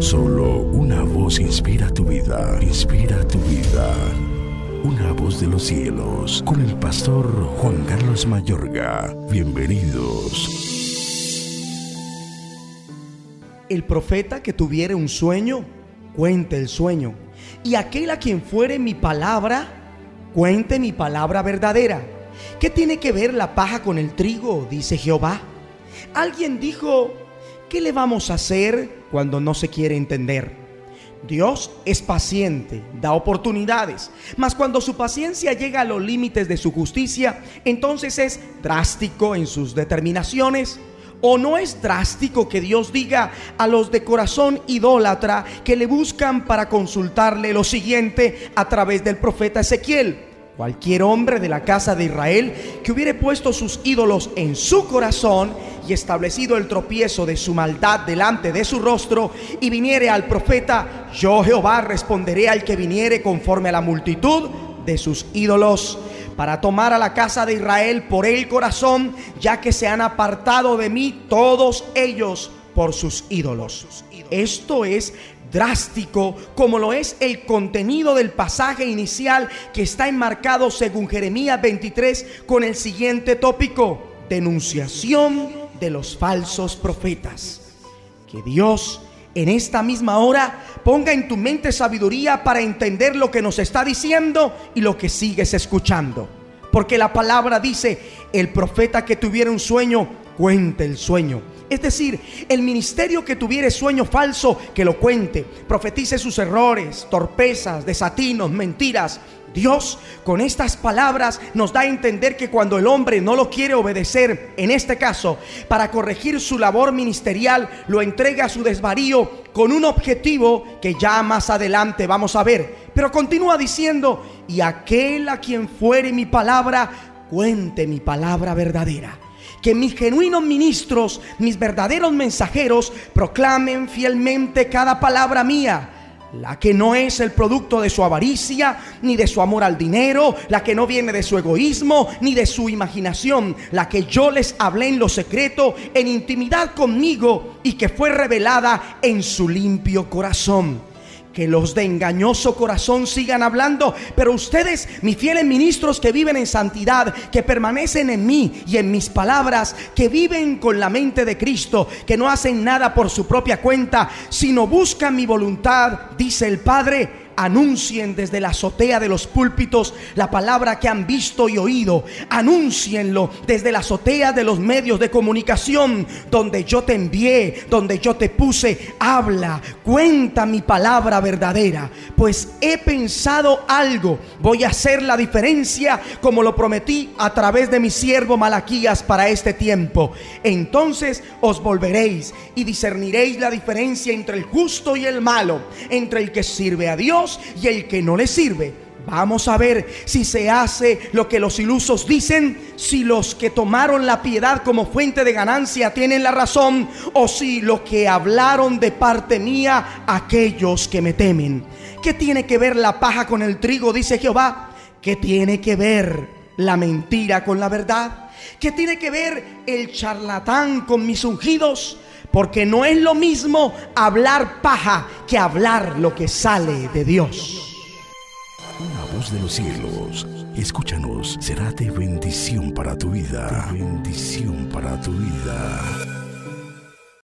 Solo una voz inspira tu vida, inspira tu vida. Una voz de los cielos, con el pastor Juan Carlos Mayorga. Bienvenidos. El profeta que tuviere un sueño, cuente el sueño. Y aquel a quien fuere mi palabra, cuente mi palabra verdadera. ¿Qué tiene que ver la paja con el trigo? Dice Jehová. Alguien dijo, ¿qué le vamos a hacer cuando no se quiere entender? Dios es paciente, da oportunidades, mas cuando su paciencia llega a los límites de su justicia, entonces es drástico en sus determinaciones. ¿O no es drástico que Dios diga a los de corazón idólatra que le buscan para consultarle lo siguiente a través del profeta Ezequiel? Cualquier hombre de la casa de Israel que hubiere puesto sus ídolos en su corazón y establecido el tropiezo de su maldad delante de su rostro y viniere al profeta, yo Jehová responderé al que viniere conforme a la multitud de sus ídolos para tomar a la casa de Israel por el corazón, ya que se han apartado de mí todos ellos por sus ídolos. Esto es drástico como lo es el contenido del pasaje inicial que está enmarcado según Jeremías 23 con el siguiente tópico, denunciación de los falsos profetas. Que Dios en esta misma hora ponga en tu mente sabiduría para entender lo que nos está diciendo y lo que sigues escuchando. Porque la palabra dice, el profeta que tuviera un sueño, cuente el sueño es decir, el ministerio que tuviere sueño falso, que lo cuente, profetice sus errores, torpezas, desatinos, mentiras. Dios con estas palabras nos da a entender que cuando el hombre no lo quiere obedecer, en este caso, para corregir su labor ministerial, lo entrega a su desvarío con un objetivo que ya más adelante vamos a ver. Pero continúa diciendo, y aquel a quien fuere mi palabra, cuente mi palabra verdadera que mis genuinos ministros, mis verdaderos mensajeros, proclamen fielmente cada palabra mía. La que no es el producto de su avaricia, ni de su amor al dinero, la que no viene de su egoísmo, ni de su imaginación, la que yo les hablé en lo secreto, en intimidad conmigo, y que fue revelada en su limpio corazón que los de engañoso corazón sigan hablando, pero ustedes, mis fieles ministros que viven en santidad, que permanecen en mí y en mis palabras, que viven con la mente de Cristo, que no hacen nada por su propia cuenta, sino buscan mi voluntad, dice el Padre, anuncien desde la azotea de los púlpitos la palabra que han visto y oído. Anúncienlo desde la azotea de los medios de comunicación donde yo te envié, donde yo te puse. Habla, cuenta mi palabra verdadera, pues he pensado algo. Voy a hacer la diferencia como lo prometí a través de mi siervo Malaquías para este tiempo. Entonces os volveréis y discerniréis la diferencia entre el justo y el malo, entre el que sirve a Dios y el que no le sirve. Vamos a ver si se hace lo que los ilusos dicen, si los que tomaron la piedad como fuente de ganancia tienen la razón, o si lo que hablaron de parte mía aquellos que me temen. ¿Qué tiene que ver la paja con el trigo? Dice Jehová. ¿Qué tiene que ver la mentira con la verdad? ¿Qué tiene que ver el charlatán con mis ungidos? Porque no es lo mismo hablar paja que hablar lo que sale de Dios. Una voz de los cielos, escúchanos, será de bendición para tu vida. bendición para tu vida.